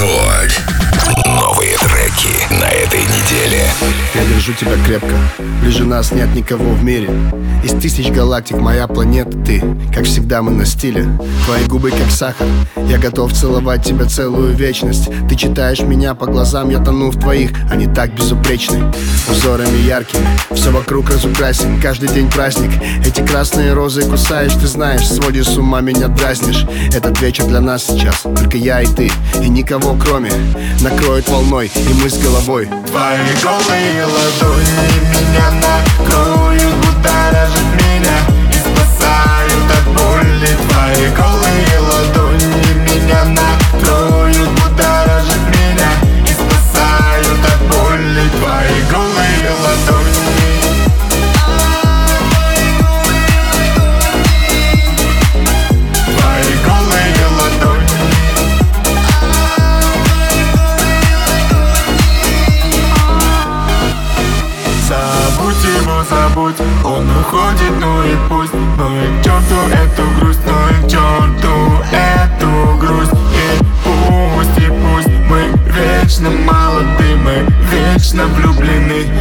Рекорд. Новые треки на этой неделе. Я держу тебя крепко, ближе нас нет никого в мире Из тысяч галактик моя планета ты Как всегда мы на стиле, твои губы как сахар Я готов целовать тебя целую вечность. Ты читаешь меня по глазам, я тону в твоих Они так безупречны, узорами яркими Все вокруг разукрасен, каждый день праздник. Эти красные розы кусаешь, ты знаешь Сводишь с ума, меня дразнишь. Этот вечер для нас сейчас, только я и ты И никого кроме. Накроет волной, и мы с головой. Твои голые ладони меня накроют меня и спасают от боли Твои голые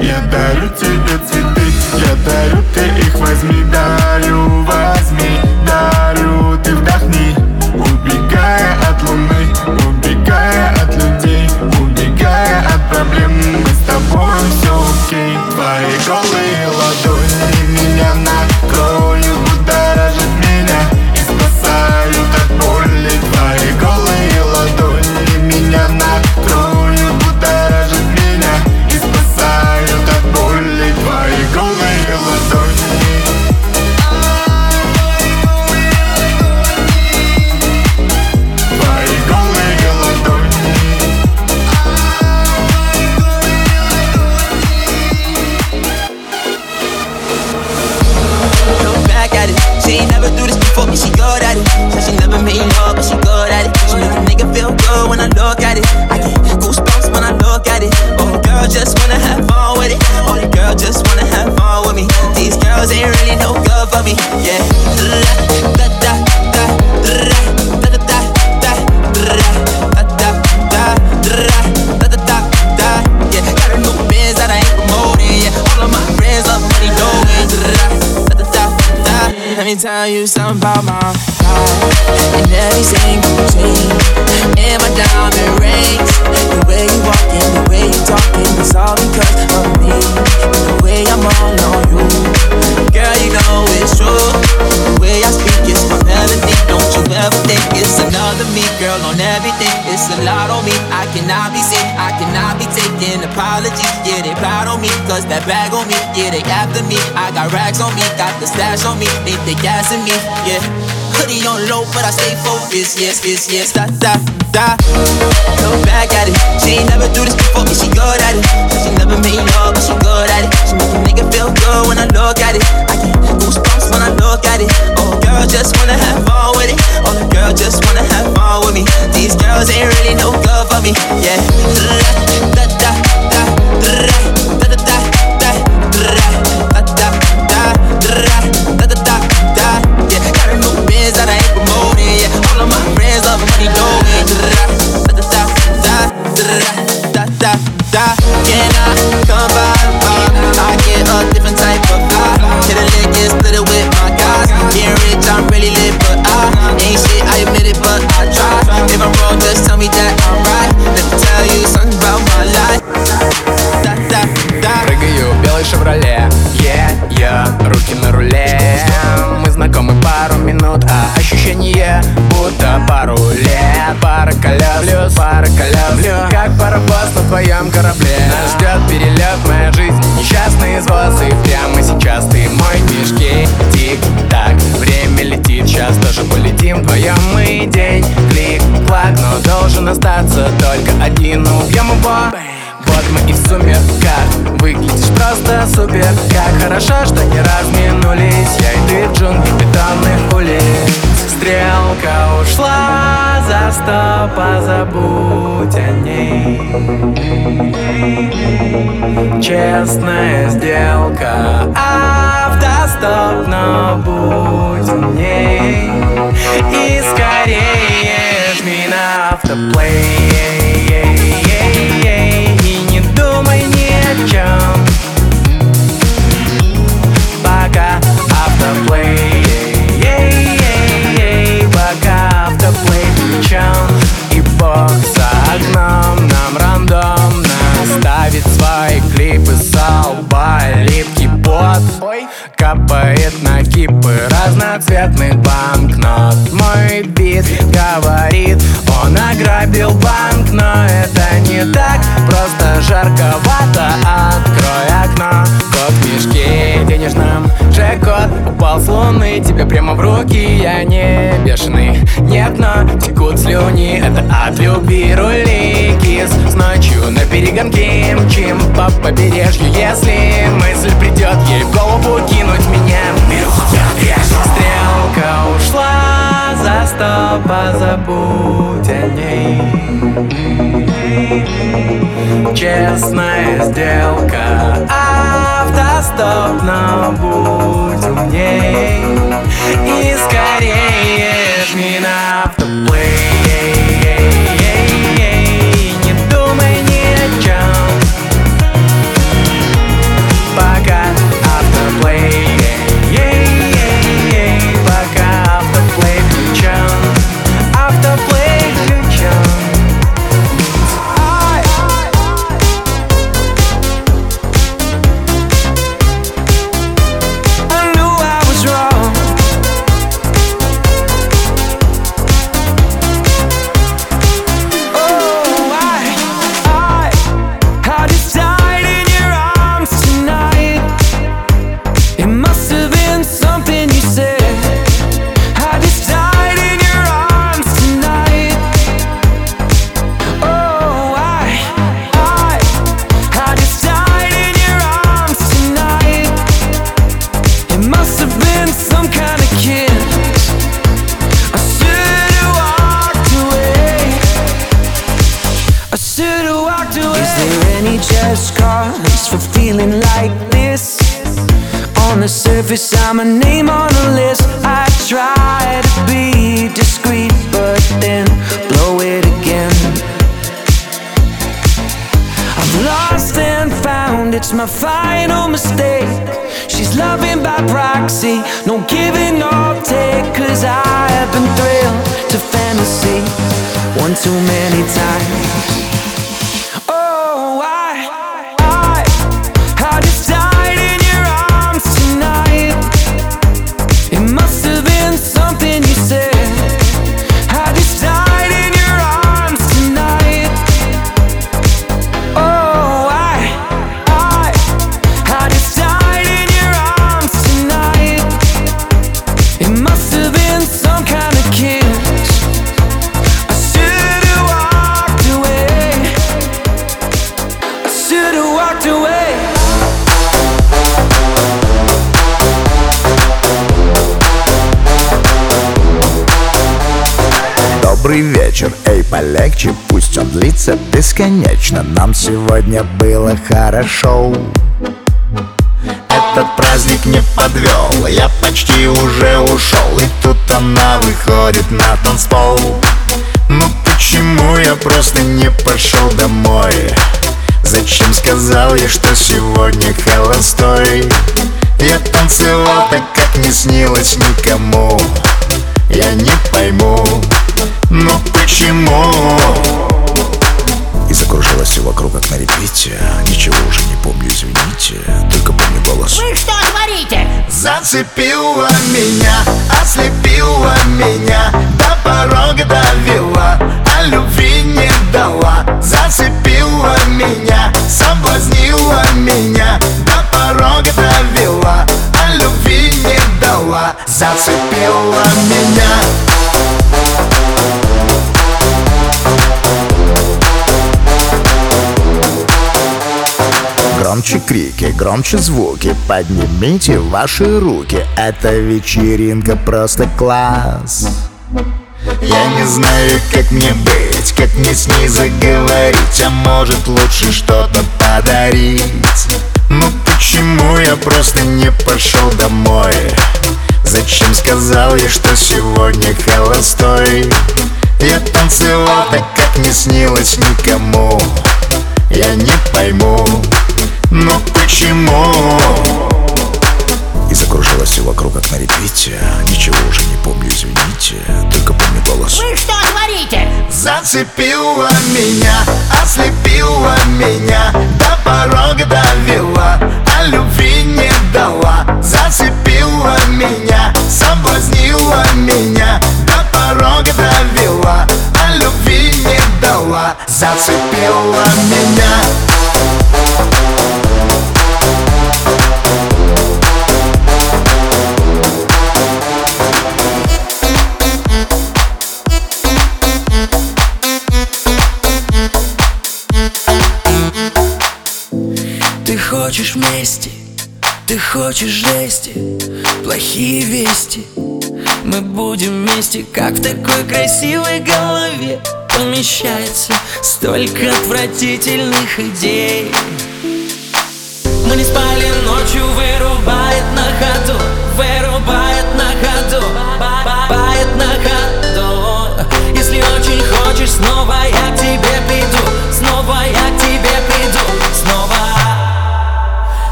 Я дарю тебе цветы Я дарю, ты их возьми Let me tell you something about my life and every single dream and my diamond rings. The way you walking, the way you talking, it's all because of me. And the way I'm all on you, girl, you know it's true. The way I speak is my melody. Don't you ever think it's another me, girl, on everything. It's a lot on me. I cannot be sick, I cannot be taking apologies. Yeah, they proud on me, cause that bag on me. Yeah, they after me. I got racks on me, got the stash on me. they Think gassing me, yeah. Hoodie on low, but I stay focused. Yes, yes, yes. Da da da. Look back at it. She ain't never do this before, but she good at it. She never made love, but she good at it. She make a nigga feel good when I look at it. I get goosebumps when I look at it. Oh, girl, just wanna have fun with it. Oh, the girl just wanna have fun with me. These girls ain't really no good for me. Yeah. Da da da полетим Вдвоем мы день, клик-клак Но должен остаться только один, убьем его вот мы и в сумерках Выглядишь просто супер. Как хорошо, что не разминулись. Я и ты в джунгли бетонных улиц. Стрелка ушла за сто Позабудь о ней. Честная сделка Автостоп, но будь умней Включи скорее жми на автоплей. И не думай ни о чем Пока автоплей. Пока автоплей включен И бог за окном нам рандомно Ставит свои клипы с албали капает на кипы. Разноцветных банкнот. Мой бит говорит, он ограбил банк. Но это не так, просто жарковато. Открой окно, кот в мешке денежном. Джекот упал с луны. Тебе прямо в руки. Я не бешеный, нет, но текут слюни. Это от любви рули кис С ночью на перегонке мчим по побережью. Если сто, позабудь о ней. Честная сделка Автостоп, но будь умней found, it's my final mistake. She's loving by proxy, no giving or take. Cause I have been thrilled to fantasy one too many times. Добрый вечер, эй, полегче, пусть он длится бесконечно. Нам сегодня было хорошо. Этот праздник не подвел, я почти уже ушел. И тут она выходит на танцпол. Ну почему я просто не пошел домой? Зачем сказал я, что сегодня холостой? Я танцевал так, как не снилось никому. Я не пойму, ну почему? И закружилось все вокруг, как на репите Ничего уже не помню, извините Только помню голос Вы что творите? Зацепила меня, ослепила меня До порога довела, а любви не дала Зацепила меня, соблазнила меня громче звуки. Поднимите ваши руки. Эта вечеринка просто класс. Я не знаю, как мне быть Как мне с ней заговорить А может лучше что-то подарить. Ну почему я просто не пошел домой? Зачем сказал я, что сегодня холостой? Я танцевал так, как не снилось никому. Я не пойму, ну почему? И закружилось все вокруг, как на репите Ничего уже не помню, извините Только помню голос. Вы что творите? Зацепила меня, ослепила меня хочешь мести, ты хочешь жести Плохие вести. Мы будем вместе, как в такой красивой голове. Помещается столько отвратительных идей. Мы не спали ночью, вырубает на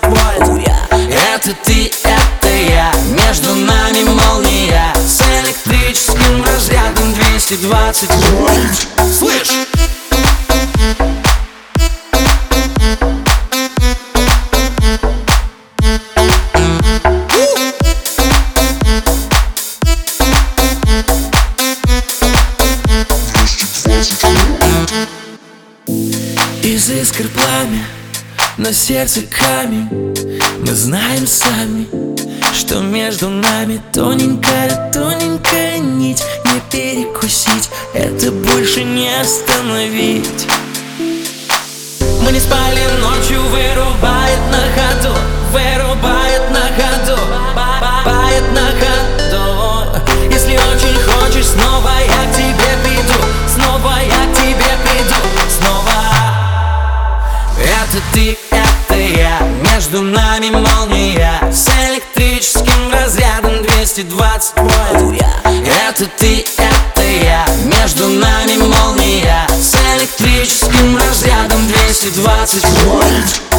220 вольт Это ты, это я. Между нами молния. С электрическим разрядом 220 вольт. Слышь! На сердце камень. Мы знаем сами, что между нами Тоненькая, тоненькая нить. Не перекусить, это больше не остановить. Мы не спали ночью, вырубает на ходу Вырубает на ходу Бает на ходу. Если очень хочешь, снова я к тебе приду Снова я к тебе приду Снова. Это ты, Между нами молния С электрическим разрядом 220 вольт. Это ты, это я. Между нами молния С электрическим разрядом 220 вольт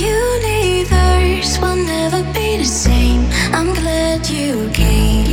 universe will never be the same. I'm glad you came.